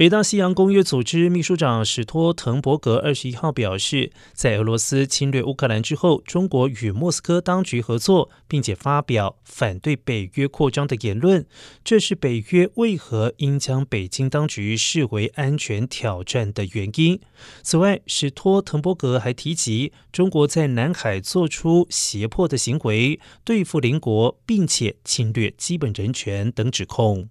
北大西洋公约组织秘书长史托滕伯格二十一号表示在俄罗斯侵略乌克兰之后中国与莫斯科当局合作并且发表反对北约扩张的言论这是北约为何应将北京当局视为安全挑战的原因。此外史托滕伯格还提及中国在南海做出胁迫的行为对付邻国并且侵略基本人权等指控。